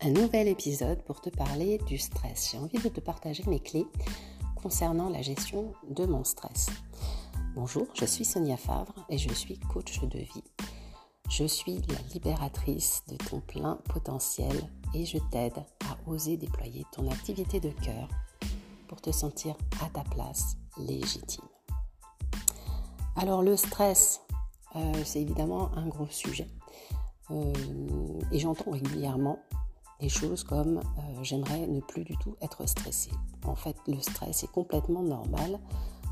un nouvel épisode pour te parler du stress. J'ai envie de te partager mes clés concernant la gestion de mon stress. Bonjour, je suis Sonia Favre et je suis coach de vie. Je suis la libératrice de ton plein potentiel et je t'aide à oser déployer ton activité de cœur pour te sentir à ta place légitime. Alors le stress, euh, c'est évidemment un gros sujet. Euh, et j'entends régulièrement des choses comme euh, j'aimerais ne plus du tout être stressé. En fait, le stress est complètement normal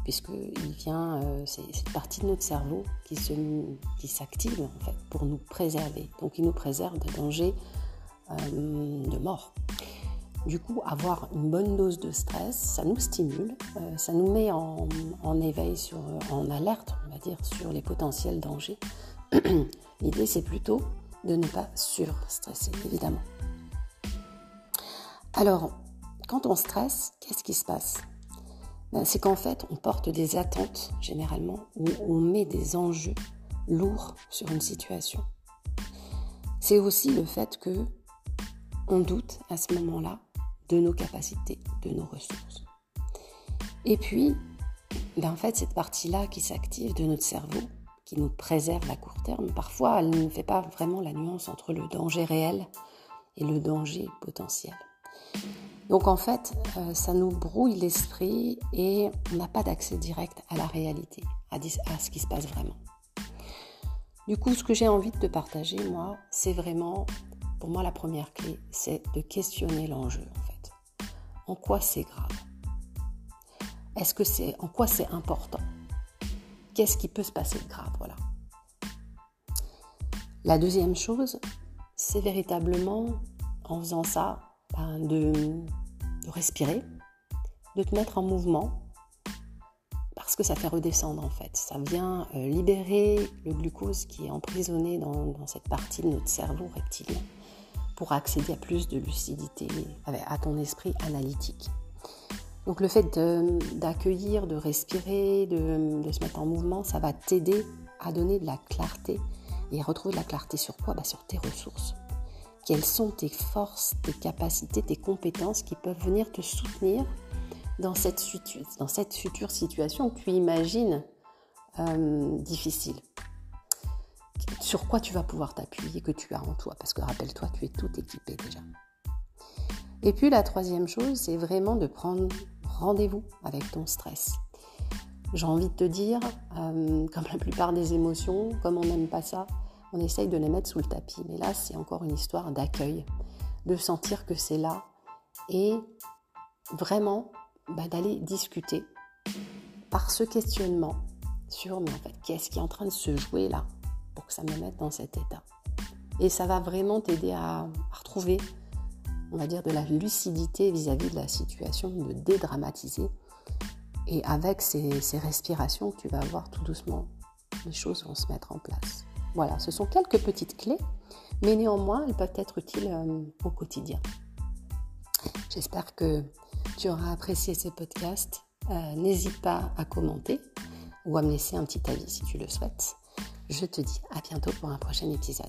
puisqu'il vient, c'est une partie de notre cerveau qui, qui s'active en fait pour nous préserver. Donc il nous préserve de dangers de mort. Du coup, avoir une bonne dose de stress, ça nous stimule, ça nous met en, en éveil, sur, en alerte, on va dire, sur les potentiels dangers. L'idée, c'est plutôt de ne pas surstresser, évidemment. Alors, quand on stresse, qu'est-ce qui se passe? Ben, C'est qu'en fait, on porte des attentes, généralement, ou on met des enjeux lourds sur une situation. C'est aussi le fait que on doute à ce moment-là de nos capacités, de nos ressources. Et puis, ben, en fait, cette partie-là qui s'active de notre cerveau, qui nous préserve à court terme, parfois elle ne fait pas vraiment la nuance entre le danger réel et le danger potentiel. Donc en fait, euh, ça nous brouille l'esprit et on n'a pas d'accès direct à la réalité, à, ce qui se passe vraiment. Du coup, ce que j'ai envie de te partager, moi, c'est vraiment, pour moi, la première clé, c'est de questionner l'enjeu, en fait. En quoi c'est grave? Est-ce que c'est, en quoi c'est important? Qu'est-ce qui peut se passer de grave? Voilà. La deuxième chose, c'est véritablement en faisant ça de, respirer, de te mettre en mouvement, parce que ça fait redescendre en fait. Ça vient euh, libérer le glucose qui est emprisonné dans, cette partie de notre cerveau reptilien pour accéder à plus de lucidité, à ton esprit analytique. Donc le fait d'accueillir, de, respirer, de, se mettre en mouvement, ça va t'aider à donner de la clarté. Et retrouver de la clarté sur quoi bah Sur tes ressources. Quelles sont tes forces, tes capacités, tes compétences qui peuvent venir te soutenir dans cette, future situation que tu imagines euh, difficile Sur quoi tu vas pouvoir t'appuyer que tu as en toi? Parce que rappelle-toi, tu es tout équipé déjà. Et puis la troisième chose, c'est vraiment de prendre rendez-vous avec ton stress. J'ai envie de te dire, euh, comme la plupart des émotions, comme on n'aime pas ça, on essaye de les mettre sous le tapis. Mais là, c'est encore une histoire d'accueil, de sentir que c'est là et vraiment bah, d'aller discuter par ce questionnement sur mais en fait, qu'est-ce qui est en train de se jouer là pour que ça me mette dans cet état. Et ça va vraiment t'aider à retrouver on va dire, de la lucidité vis-à-vis de la situation, de dédramatiser. Et avec ces, respirations, tu vas voir tout doucement, les choses vont se mettre en place. Voilà, ce sont quelques petites clés, mais néanmoins, elles peuvent être utiles euh, au quotidien. J'espère que tu auras apprécié ce podcast. Euh, n'hésite pas à commenter ou à me laisser un petit avis si tu le souhaites. Je te dis à bientôt pour un prochain épisode.